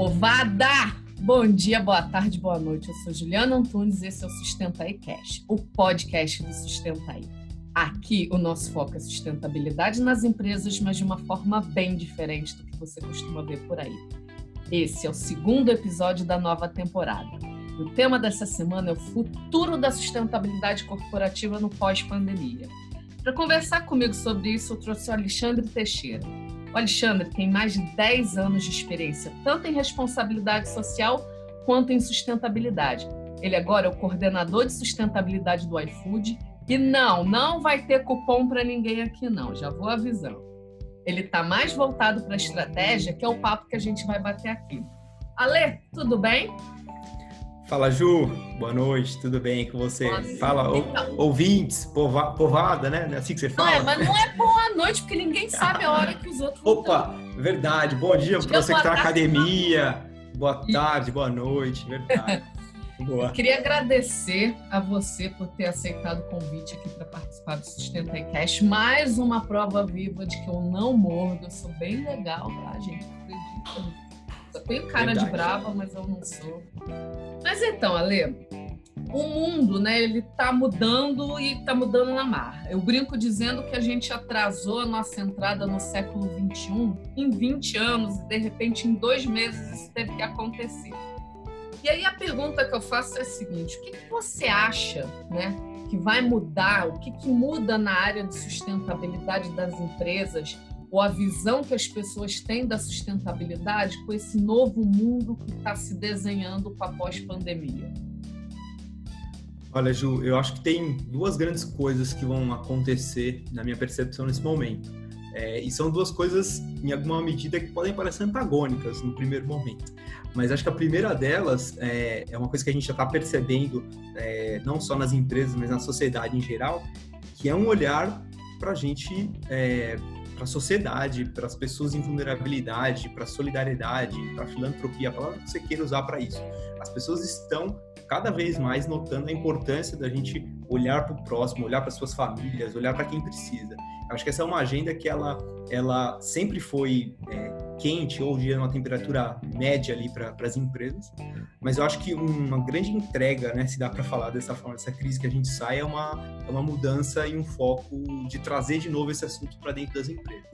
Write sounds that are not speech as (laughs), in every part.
Povada! Bom dia, boa tarde, boa noite. Eu sou Juliana Antunes e esse é o Sustenta aí Cash, o podcast do Sustenta aí. Aqui o nosso foco é sustentabilidade nas empresas, mas de uma forma bem diferente do que você costuma ver por aí. Esse é o segundo episódio da nova temporada. O tema dessa semana é o futuro da sustentabilidade corporativa no pós-pandemia. Para conversar comigo sobre isso, eu trouxe o Alexandre Teixeira. O Alexandre tem mais de 10 anos de experiência, tanto em responsabilidade social quanto em sustentabilidade. Ele agora é o coordenador de sustentabilidade do iFood. E não, não vai ter cupom para ninguém aqui, não, já vou avisando. Ele está mais voltado para a estratégia, que é o papo que a gente vai bater aqui. Ale, tudo bem? Fala, Ju. Boa noite, tudo bem com você? Nossa, fala, então... ouvintes, pova, povada, né? É assim que você fala? Não é, mas não é boa noite, porque ninguém sabe a hora que os outros Opa, verdade. Bom dia para você que está na academia. Boa tarde, boa noite, verdade. (laughs) Boa. Eu queria agradecer a você por ter aceitado o convite aqui para participar do Sustenta e Cash. Mais uma prova viva de que eu não mordo, eu sou bem legal, tá, gente? Acredita? Eu tenho cara Verdade. de brava, mas eu não sou. Mas então, Ale, o mundo, né, ele tá mudando e tá mudando na mar. Eu brinco dizendo que a gente atrasou a nossa entrada no século 21 em 20 anos e de repente em dois meses isso teve que acontecer. E aí a pergunta que eu faço é a seguinte: o que, que você acha, né, que vai mudar? O que, que muda na área de sustentabilidade das empresas? Ou a visão que as pessoas têm da sustentabilidade com esse novo mundo que está se desenhando com a pós-pandemia? Olha, Ju, eu acho que tem duas grandes coisas que vão acontecer na minha percepção nesse momento. É, e são duas coisas, em alguma medida, que podem parecer antagônicas no primeiro momento. Mas acho que a primeira delas é, é uma coisa que a gente já está percebendo, é, não só nas empresas, mas na sociedade em geral, que é um olhar para a gente é, para a sociedade, para as pessoas em vulnerabilidade, para a solidariedade, para a filantropia, a palavra que você queira usar para isso. As pessoas estão cada vez mais notando a importância da gente olhar para o próximo, olhar para suas famílias, olhar para quem precisa. Acho que essa é uma agenda que ela, ela sempre foi é, quente ou de uma temperatura média ali para as empresas, mas eu acho que uma grande entrega, né, se dá para falar dessa forma, dessa crise que a gente sai, é uma, é uma mudança e um foco de trazer de novo esse assunto para dentro das empresas.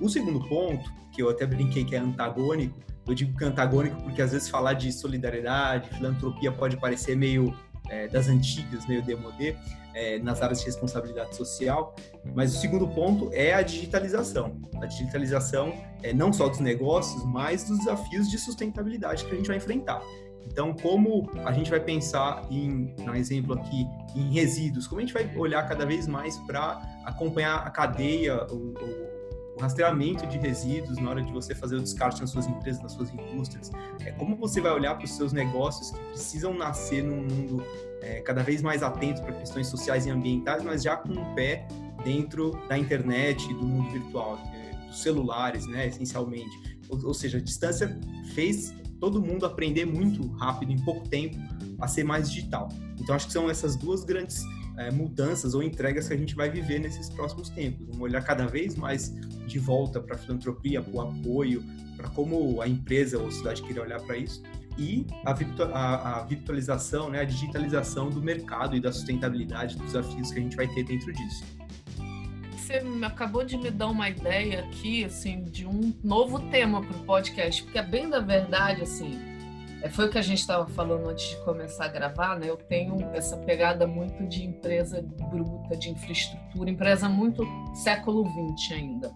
O segundo ponto, que eu até brinquei que é antagônico, eu digo que é antagônico porque às vezes falar de solidariedade, filantropia pode parecer meio é, das antigas, meio demodê, é, nas áreas de responsabilidade social. Mas o segundo ponto é a digitalização. A digitalização é não só dos negócios, mas dos desafios de sustentabilidade que a gente vai enfrentar. Então, como a gente vai pensar em, um exemplo aqui, em resíduos, como a gente vai olhar cada vez mais para acompanhar a cadeia, o, o o rastreamento de resíduos na hora de você fazer o descarte nas suas empresas, nas suas indústrias, é como você vai olhar para os seus negócios que precisam nascer num mundo é, cada vez mais atento para questões sociais e ambientais, mas já com um pé dentro da internet, do mundo virtual, é, dos celulares, né, essencialmente. Ou, ou seja, a distância fez todo mundo aprender muito rápido, em pouco tempo, a ser mais digital. Então, acho que são essas duas grandes é, mudanças ou entregas que a gente vai viver nesses próximos tempos. Vamos olhar cada vez mais de volta para a filantropia, para o apoio, para como a empresa ou a cidade queira olhar para isso e a, virtu a, a, virtualização, né, a digitalização do mercado e da sustentabilidade dos desafios que a gente vai ter dentro disso. Você acabou de me dar uma ideia aqui, assim, de um novo tema para o podcast, porque é bem da verdade, assim, é, foi o que a gente estava falando antes de começar a gravar, né? Eu tenho essa pegada muito de empresa bruta, de infraestrutura, empresa muito século XX ainda.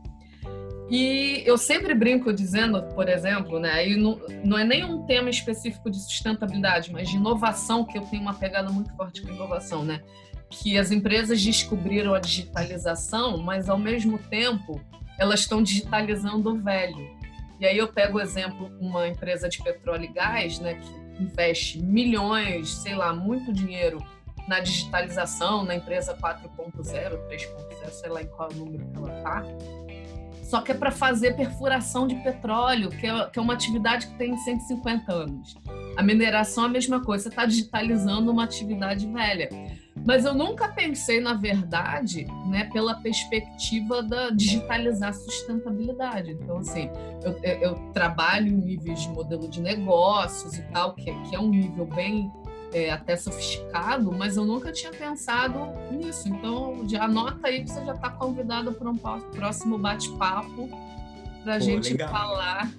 E eu sempre brinco dizendo, por exemplo, né, aí não, não é nem um tema específico de sustentabilidade, mas de inovação, que eu tenho uma pegada muito forte com inovação, né? Que as empresas descobriram a digitalização, mas ao mesmo tempo elas estão digitalizando o velho. E aí eu pego o exemplo uma empresa de petróleo e gás, né, que investe milhões, sei lá, muito dinheiro na digitalização, na empresa 4.0, 3.0, sei lá em qual número que ela está. Só que é para fazer perfuração de petróleo, que é, que é uma atividade que tem 150 anos. A mineração é a mesma coisa, você está digitalizando uma atividade velha. Mas eu nunca pensei, na verdade, né, pela perspectiva da digitalizar sustentabilidade. Então, assim, eu, eu trabalho em níveis de modelo de negócios e tal, que, que é um nível bem é, até sofisticado, mas eu nunca tinha pensado nisso. Então, já anota aí que você já está convidado para um próximo bate-papo para a gente legal. falar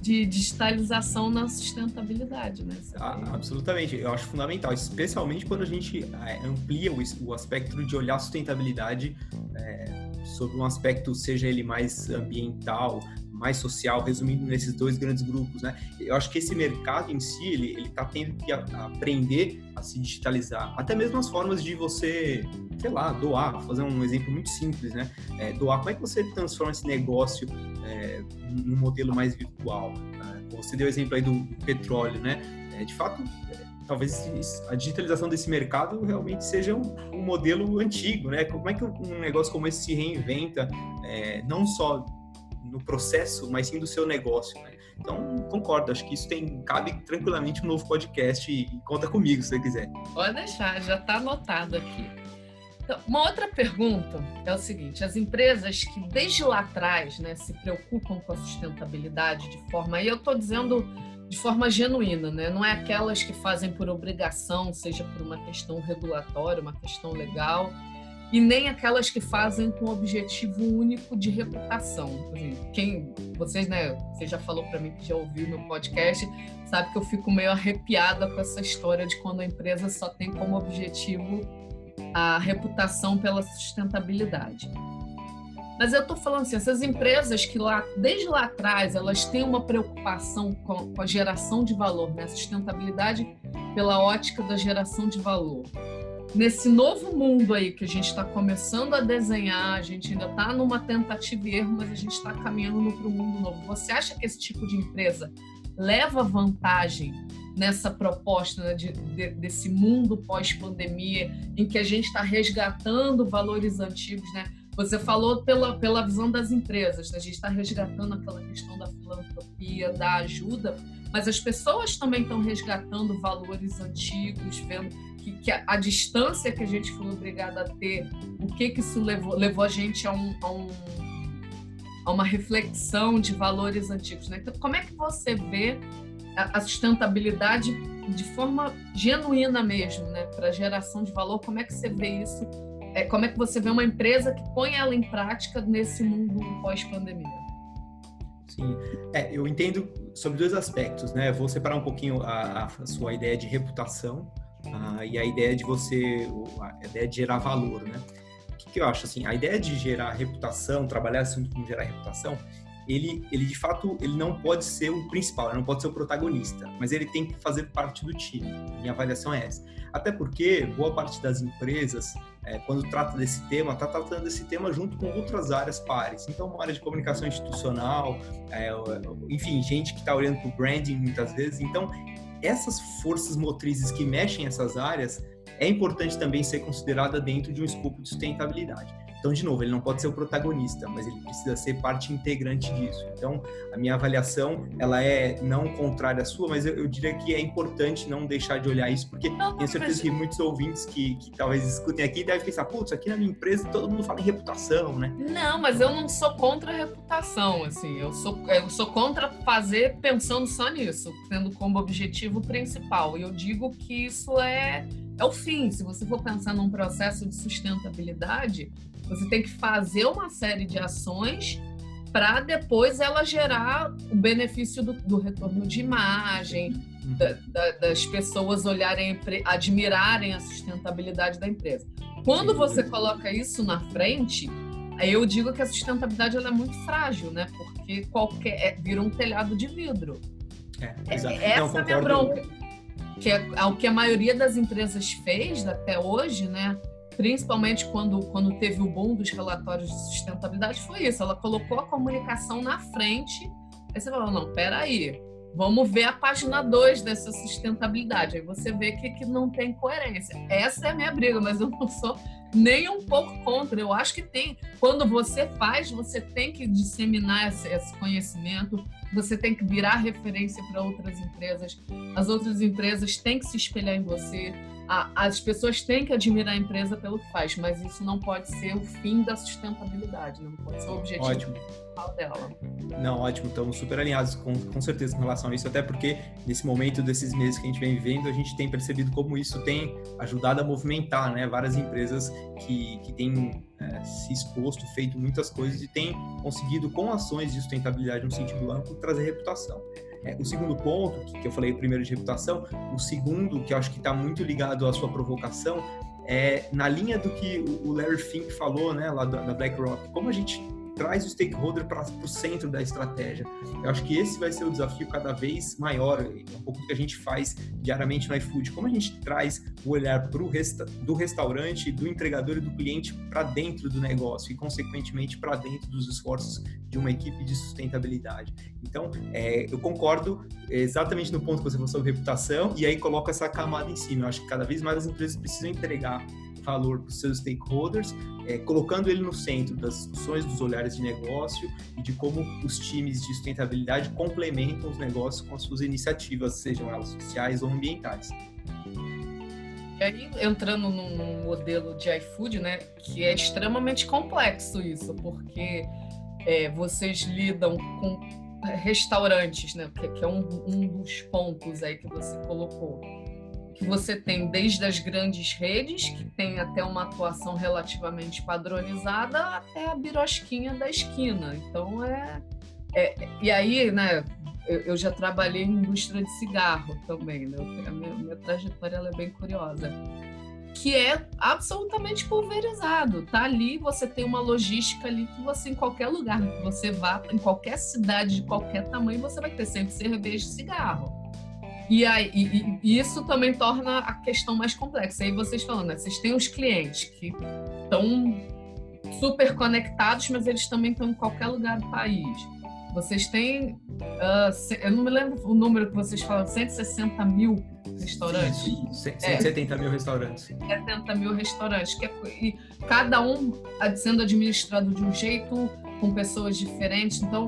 de digitalização na sustentabilidade, né? Ah, absolutamente, eu acho fundamental, especialmente quando a gente é, amplia o, o aspecto de olhar a sustentabilidade é, sobre um aspecto, seja ele mais ambiental, mais social, resumindo nesses dois grandes grupos, né? Eu acho que esse mercado em si, ele, ele tá tendo que aprender a se digitalizar. Até mesmo as formas de você, sei lá, doar, Vou fazer um exemplo muito simples, né? É, doar, como é que você transforma esse negócio é, num modelo mais virtual? Né? Você deu o exemplo aí do, do petróleo, né? É, de fato, é, talvez a digitalização desse mercado realmente seja um, um, modelo antigo, né? Como é que um negócio como esse se reinventa, é, não só no processo, mas sim do seu negócio, né? Então, concordo, acho que isso tem cabe tranquilamente um novo podcast e, e conta comigo se você quiser. Pode deixar, já está anotado aqui. Então, uma outra pergunta é o seguinte: as empresas que desde lá atrás né, se preocupam com a sustentabilidade de forma, aí eu estou dizendo de forma genuína, né? não é aquelas que fazem por obrigação, seja por uma questão regulatória, uma questão legal, e nem aquelas que fazem com objetivo único de reputação. Quem vocês, né? Você já falou para mim que já ouviu meu podcast, sabe que eu fico meio arrepiada com essa história de quando a empresa só tem como objetivo a reputação pela sustentabilidade. Mas eu estou falando assim, essas empresas que lá, desde lá atrás, elas têm uma preocupação com a geração de valor, né? sustentabilidade pela ótica da geração de valor nesse novo mundo aí que a gente está começando a desenhar, a gente ainda está numa tentativa e erro, mas a gente está caminhando para um mundo novo. Você acha que esse tipo de empresa leva vantagem nessa proposta né, de, de, desse mundo pós-pandemia, em que a gente está resgatando valores antigos, né? Você falou pela, pela visão das empresas, né? a gente está resgatando aquela questão da filantropia, da ajuda, mas as pessoas também estão resgatando valores antigos, vendo que, que a, a, distância que a gente foi obrigada a ter, o que que isso levou, levou a gente a, um, a, um, a uma reflexão de valores antigos. Né? Então, como é que você vê a, a sustentabilidade de forma genuína mesmo, né? para geração de valor? Como é que você vê isso? É, como é que você vê uma empresa que põe ela em prática nesse mundo pós-pandemia? Sim, é, eu entendo sobre dois aspectos, né? vou separar um pouquinho a, a sua ideia de reputação ah, e a ideia de você, a ideia de gerar valor, né? O que, que eu acho assim? A ideia de gerar reputação, trabalhar assim como gerar reputação, ele, ele de fato ele não pode ser o principal, ele não pode ser o protagonista, mas ele tem que fazer parte do time. Minha avaliação é essa. Até porque boa parte das empresas, é, quando trata desse tema, está tratando desse tema junto com outras áreas pares. Então, uma área de comunicação institucional, é, enfim, gente que está olhando para o branding muitas vezes. Então, essas forças motrizes que mexem essas áreas é importante também ser considerada dentro de um escopo de sustentabilidade. Então, de novo, ele não pode ser o protagonista, mas ele precisa ser parte integrante disso. Então, a minha avaliação, ela é não contrária à sua, mas eu, eu diria que é importante não deixar de olhar isso, porque não, tenho certeza mas... que muitos ouvintes que, que talvez escutem aqui devem pensar, putz, aqui na minha empresa todo mundo fala em reputação, né? Não, mas eu não sou contra a reputação, assim, eu sou, eu sou contra fazer pensando só nisso, tendo como objetivo principal. E eu digo que isso é é o fim. Se você for pensar num processo de sustentabilidade, você tem que fazer uma série de ações para depois ela gerar o benefício do, do retorno de imagem, uhum. da, da, das pessoas olharem, admirarem a sustentabilidade da empresa. Quando você coloca isso na frente, eu digo que a sustentabilidade ela é muito frágil, né? Porque qualquer é, vira um telhado de vidro. É, é exato. Essa é a minha bronca. Que é o que a maioria das empresas fez até hoje, né? Principalmente quando, quando teve o boom dos relatórios de sustentabilidade, foi isso. Ela colocou a comunicação na frente. Aí você falou, não, peraí, vamos ver a página 2 dessa sustentabilidade. Aí você vê que, que não tem coerência. Essa é a minha briga, mas eu não sou nem um pouco contra. Eu acho que tem. Quando você faz, você tem que disseminar esse, esse conhecimento, você tem que virar referência para outras empresas. As outras empresas têm que se espelhar em você a, as pessoas têm que admirar a empresa pelo que faz, mas isso não pode ser o fim da sustentabilidade, não pode ser o objetivo Ótimo. principal dela. Não, ótimo, estamos super alinhados com, com certeza em relação a isso, até porque nesse momento desses meses que a gente vem vivendo, a gente tem percebido como isso tem ajudado a movimentar, né? Várias empresas que, que têm é, se exposto, feito muitas coisas e têm conseguido, com ações de sustentabilidade no sentido amplo, trazer reputação. É, o segundo ponto, que, que eu falei primeiro de reputação, o segundo, que eu acho que está muito ligado à sua provocação, é na linha do que o Larry Fink falou, né, lá da, da BlackRock, como a gente traz o stakeholder para o centro da estratégia. Eu acho que esse vai ser o desafio cada vez maior, um pouco do que a gente faz diariamente no iFood. Como a gente traz o olhar pro resta do restaurante, do entregador e do cliente para dentro do negócio e, consequentemente, para dentro dos esforços de uma equipe de sustentabilidade. Então, é, eu concordo exatamente no ponto que você falou sobre reputação e aí coloco essa camada em cima. Eu acho que cada vez mais as empresas precisam entregar valor para os seus stakeholders, é, colocando ele no centro das discussões, dos olhares de negócio e de como os times de sustentabilidade complementam os negócios com as suas iniciativas, sejam elas sociais ou ambientais. E aí, entrando num modelo de iFood, né, que é extremamente complexo isso, porque é, vocês lidam com restaurantes, né, que, é um, um dos pontos aí que você colocou que você tem desde as grandes redes, que tem até uma atuação relativamente padronizada, até a birosquinha da esquina. Então é. é e aí, né? Eu, eu, já trabalhei em indústria de cigarro também, né? A minha, minha trajetória é bem curiosa. Que é absolutamente pulverizado. Tá ali, você tem uma logística ali que você, em qualquer lugar que você vá, em qualquer cidade de qualquer tamanho, você vai ter sempre cerveja e cigarro. E, aí, e, e, isso também torna a questão mais complexa. Aí vocês falando, né? vocês têm os clientes que estão super conectados, mas eles também estão em qualquer lugar do país. Vocês têm, uh, eu não me lembro o número que vocês falam, 160 mil restaurantes? Sim. 170 é, mil restaurantes. 70 mil restaurantes. Que é, e cada um sendo administrado de um jeito, com pessoas diferentes. Então,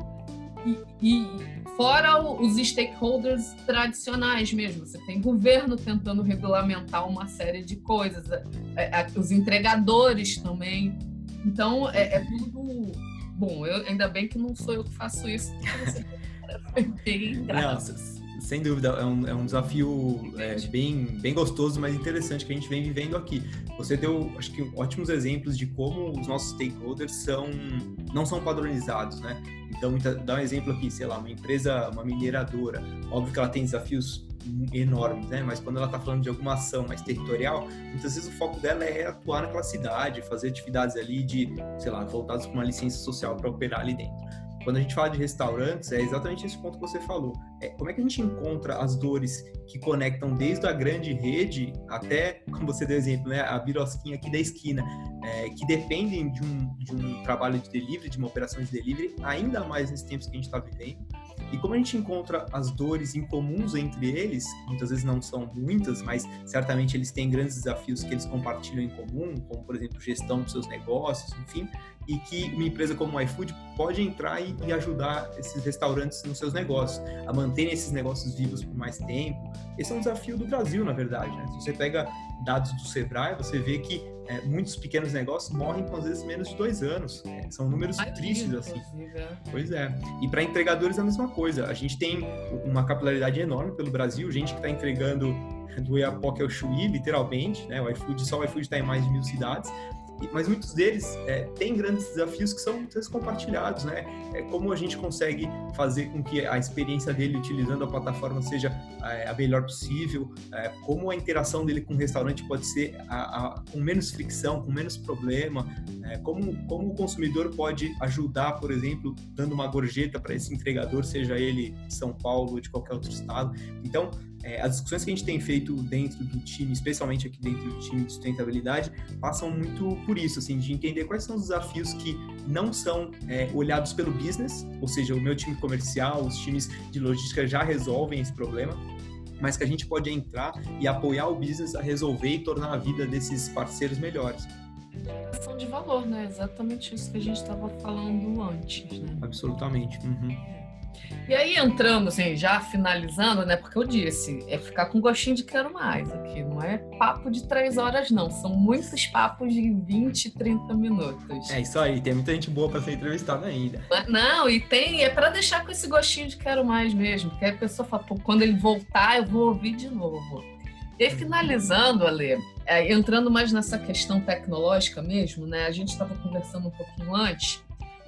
e, e Fora os stakeholders tradicionais mesmo. Você tem governo tentando regulamentar uma série de coisas, é, é, os entregadores também. Então, é, é tudo. Bom, eu, ainda bem que não sou eu que faço isso, foi (laughs) bem graças. Sem dúvida, é um, é um desafio é, bem, bem gostoso, mas interessante que a gente vem vivendo aqui. Você deu, acho que, ótimos exemplos de como os nossos stakeholders são, não são padronizados, né? Então, dá um exemplo aqui, sei lá, uma empresa, uma mineradora, óbvio que ela tem desafios enormes, né? Mas quando ela está falando de alguma ação mais territorial, muitas vezes o foco dela é atuar naquela cidade, fazer atividades ali de, sei lá, voltadas para uma licença social para operar ali dentro. Quando a gente fala de restaurantes, é exatamente esse ponto que você falou. É, como é que a gente encontra as dores que conectam desde a grande rede até, como você deu exemplo, né, a birosquinha aqui da esquina, é, que dependem de um, de um trabalho de delivery, de uma operação de delivery, ainda mais nesses tempos que a gente está vivendo. E como a gente encontra as dores incomuns entre eles, muitas vezes não são muitas, mas certamente eles têm grandes desafios que eles compartilham em comum, como por exemplo gestão dos seus negócios, enfim, e que uma empresa como o iFood pode entrar e, e, ajudar esses restaurantes nos seus negócios, a manterem esses negócios vivos por mais tempo. Esse é um desafio do Brasil, na verdade. Né? Se você pega dados do Sebrae, você vê que é, muitos pequenos negócios morrem com às vezes menos de dois anos. É, são números Ai, tristes, assim. É. Pois é. E para entregadores é a mesma coisa. A gente tem uma capilaridade enorme pelo Brasil, gente que está entregando do Iapoque ao Chuí, literalmente, né? O iFood, só o iFood está em mais de mil cidades, mas muitos deles é, têm grandes desafios que são muitas compartilhados, né? É, como a gente consegue fazer com que a experiência dele utilizando a plataforma seja é, a melhor possível, é, como a interação dele com o restaurante pode ser a, a, com menos fricção, com menos problema, é, como, como o consumidor pode ajudar, por exemplo, dando uma gorjeta para esse entregador, seja ele de São Paulo ou de qualquer outro estado. Então, é, as discussões que a gente tem feito dentro do time, especialmente aqui dentro do time de sustentabilidade, passam muito por isso, assim, de entender quais são os desafios que não são é, olhados pelo business, ou seja, o meu time comercial, os times de logística já resolvem esse problema, mas que a gente pode entrar e apoiar o business a resolver e tornar a vida desses parceiros melhores. Geração de valor, né? Exatamente isso que a gente estava falando antes, né? Absolutamente. Uhum. E aí entrando, assim, já finalizando, né? Porque eu disse, é ficar com gostinho de quero mais aqui. Não é papo de três horas, não. São muitos papos de 20, 30 minutos. É isso aí, tem muita gente boa para ser entrevistada ainda. Não, e tem, é para deixar com esse gostinho de quero mais mesmo. Porque a pessoa fala, Pô, quando ele voltar, eu vou ouvir de novo. E aí, finalizando, Ale, é, entrando mais nessa questão tecnológica mesmo, né? A gente estava conversando um pouquinho antes.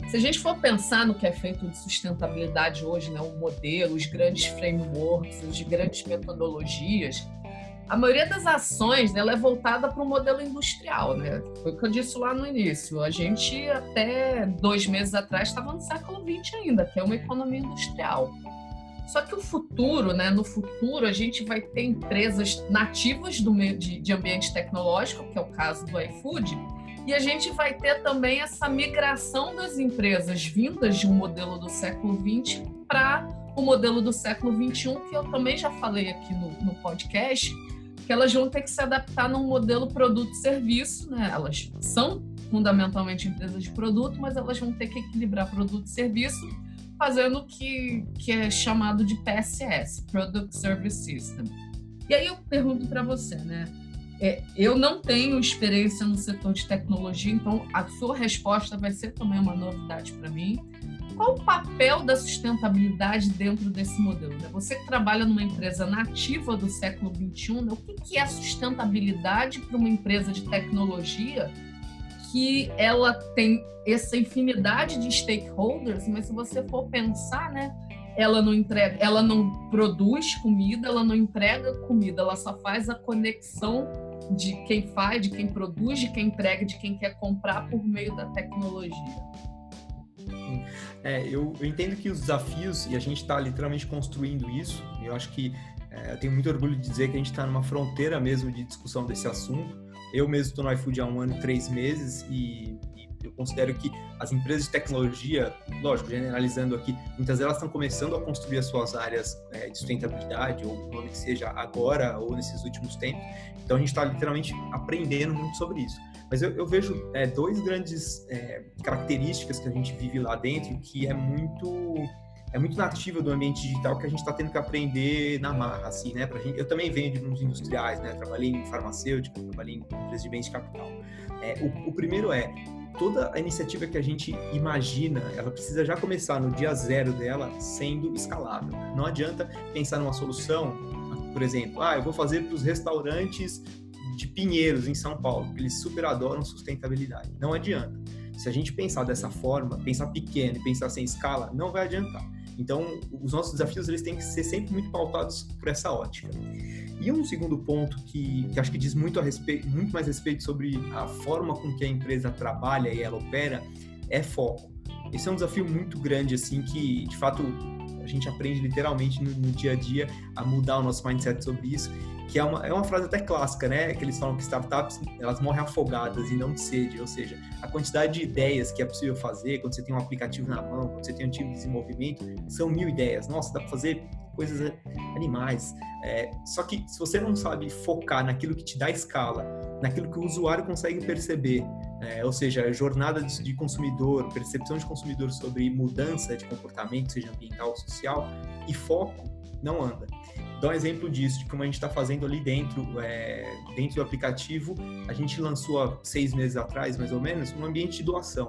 Se a gente for pensar no que é feito de sustentabilidade hoje, né, o modelo, os grandes frameworks, as grandes metodologias, a maioria das ações dela é voltada para o modelo industrial, né? Foi o que eu disse lá no início. A gente até dois meses atrás estava no século XX ainda, que é uma economia industrial. Só que o futuro, né? No futuro a gente vai ter empresas nativas do meio de, de ambiente tecnológico, que é o caso do iFood, e a gente vai ter também essa migração das empresas vindas de um modelo do século XX para o modelo do século XXI, que eu também já falei aqui no, no podcast, que elas vão ter que se adaptar num modelo produto-serviço, né? Elas são fundamentalmente empresas de produto, mas elas vão ter que equilibrar produto e serviço, fazendo o que, que é chamado de PSS, Product Service System. E aí eu pergunto para você, né? É, eu não tenho experiência no setor de tecnologia, então a sua resposta vai ser também uma novidade para mim. Qual o papel da sustentabilidade dentro desse modelo? Né? Você que trabalha numa empresa nativa do século XXI, né? o que é sustentabilidade para uma empresa de tecnologia que ela tem essa infinidade de stakeholders, mas se você for pensar, né, ela não entrega, ela não produz comida, ela não entrega comida, ela só faz a conexão de quem faz, de quem produz, de quem entrega, de quem quer comprar por meio da tecnologia. É, eu, eu entendo que os desafios, e a gente está literalmente construindo isso, eu acho que é, eu tenho muito orgulho de dizer que a gente está numa fronteira mesmo de discussão desse assunto. Eu mesmo estou no iFood há um ano e três meses e eu considero que as empresas de tecnologia, lógico, generalizando aqui, muitas delas estão começando a construir as suas áreas é, de sustentabilidade, ou o nome que seja agora ou nesses últimos tempos. Então a gente está literalmente aprendendo muito sobre isso. Mas eu, eu vejo é, dois grandes é, características que a gente vive lá dentro que é muito é muito nativa do ambiente digital que a gente está tendo que aprender na marra, assim, né? Pra gente, eu também venho de mundos industriais, né? Trabalhei em farmacêutica, trabalhei em empresas de bens de capital. É, o, o, primeiro é toda a iniciativa que a gente imagina, ela precisa já começar no dia zero dela sendo escalável. Não adianta pensar numa solução, por exemplo, ah, eu vou fazer para os restaurantes de Pinheiros, em São Paulo, que eles super adoram sustentabilidade. Não adianta. Se a gente pensar dessa forma, pensar pequeno pensar sem escala, não vai adiantar. Então, os nossos desafios eles têm que ser sempre muito pautados por essa ótica. E um segundo ponto que, que acho que diz muito, a respeito, muito mais respeito sobre a forma com que a empresa trabalha e ela opera é foco. Esse é um desafio muito grande, assim, que de fato a gente aprende literalmente no, no dia a dia a mudar o nosso mindset sobre isso que é uma, é uma frase até clássica, né? Que eles falam que startups elas morrem afogadas e não de sede, ou seja, a quantidade de ideias que é possível fazer quando você tem um aplicativo na mão, quando você tem um time de desenvolvimento, são mil ideias. Nossa, dá para fazer coisas animais. É, só que se você não sabe focar naquilo que te dá escala, naquilo que o usuário consegue perceber, é, ou seja, jornada de, de consumidor, percepção de consumidor sobre mudança de comportamento, seja ambiental ou social, e foco, não anda dar um exemplo disso, de como a gente está fazendo ali dentro, é, dentro do aplicativo. A gente lançou há seis meses atrás, mais ou menos, um ambiente de doação.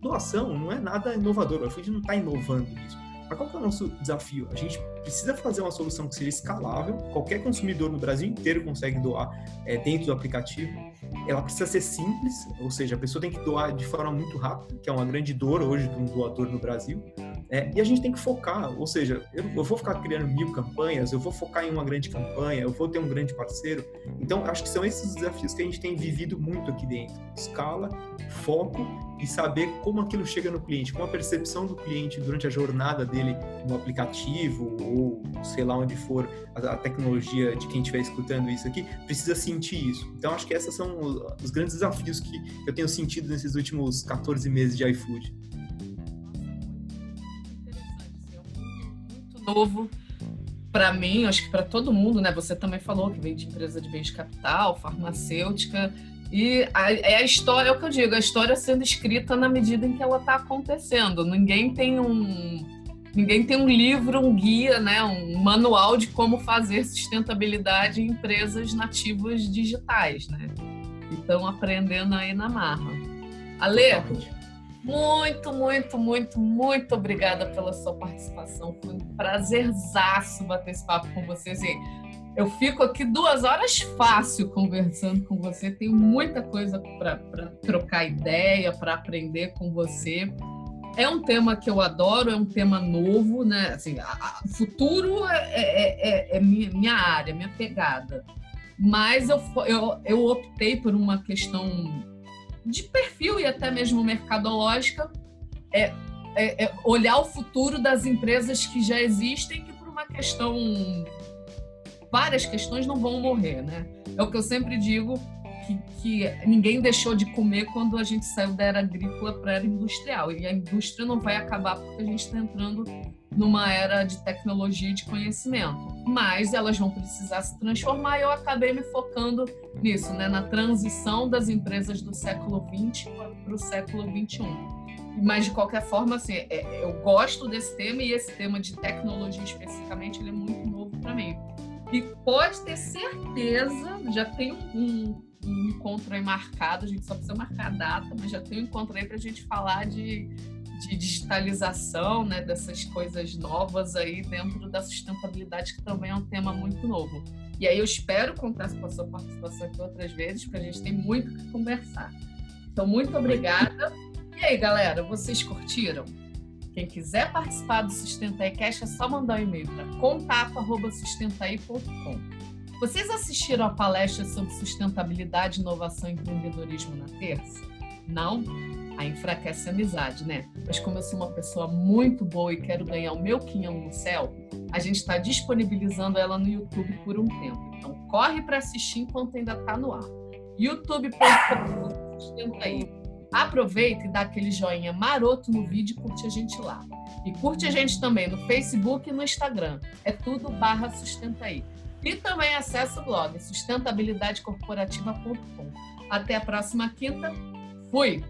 Doação não é nada inovador, o iFood não está inovando nisso. Mas qual que é o nosso desafio? A gente precisa fazer uma solução que seja escalável, qualquer consumidor no Brasil inteiro consegue doar é, dentro do aplicativo. Ela precisa ser simples, ou seja, a pessoa tem que doar de forma muito rápida, que é uma grande dor hoje de um doador no Brasil. É, e a gente tem que focar, ou seja, eu, eu, vou ficar criando mil campanhas, eu vou focar em uma grande campanha, eu vou ter um grande parceiro. Então, acho que são esses desafios que a gente tem vivido muito aqui dentro: escala, foco e saber como aquilo chega no cliente, como a percepção do cliente durante a jornada dele no aplicativo ou sei lá onde for a, a tecnologia de quem estiver escutando isso aqui, precisa sentir isso. Então, acho que esses são os, os grandes desafios que eu tenho sentido nesses últimos 14 meses de iFood. Novo para mim, acho que para todo mundo, né? Você também falou que vem de empresa de bens de capital, farmacêutica, e a, é a história, é o que eu digo, a história sendo escrita na medida em que ela está acontecendo. Ninguém tem um ninguém tem um livro, um guia, né, um manual de como fazer sustentabilidade em empresas nativas digitais, né? Então, aprendendo aí na marra. Ale, muito, muito, muito, muito obrigada pela sua participação. Foi um prazerzaço bater esse papo com você. Assim, eu fico aqui duas horas fácil conversando com você. Tenho muita coisa para trocar ideia, para aprender com você. É um tema que eu adoro, é um tema novo, né? Assim, o futuro é, é, é, é minha, minha, área, minha pegada. Mas eu, eu, eu optei por uma questão de perfil e até mesmo mercadológica, é, é, é olhar o futuro das empresas que já existem, que por uma questão várias questões não vão morrer, né? É o que eu sempre digo, que, que ninguém deixou de comer quando a gente saiu da era agrícola para a era industrial. E a indústria não vai acabar porque a gente está entrando numa era de tecnologia e de conhecimento. Mas elas vão precisar se transformar e eu acabei me focando nisso, né? na transição das empresas do século XX para o século XXI. Mas, de qualquer forma, assim, é, eu gosto desse tema e esse tema de tecnologia especificamente ele é muito novo para mim. E pode ter certeza, já tem um, um encontro aí marcado, a gente só precisa marcar a data, mas já tem um encontro aí para a gente falar de, de digitalização, né, dessas coisas novas aí dentro da sustentabilidade, que também é um tema muito novo. E aí eu espero contar com a sua participação aqui outras vezes, porque a gente tem muito que conversar. Então, muito obrigada. E aí, galera, vocês curtiram? Quem quiser participar do Sustenta é só mandar um e-mail para contato@sustentaí.com. Vocês assistiram a palestra sobre sustentabilidade, inovação e empreendedorismo na terça? Não? Aí enfraquece a amizade, né? Mas como eu sou uma pessoa muito boa e quero ganhar o meu quinhão no céu, a gente está disponibilizando ela no YouTube por um tempo. Então corre para assistir enquanto ainda está no ar. youtube.com sustenta aí aproveita e dá aquele joinha maroto no vídeo e curte a gente lá. E curte a gente também no Facebook e no Instagram. É tudo barra sustenta aí. E também acessa o blog sustentabilidadecorporativa.com. Até a próxima quinta. Fui!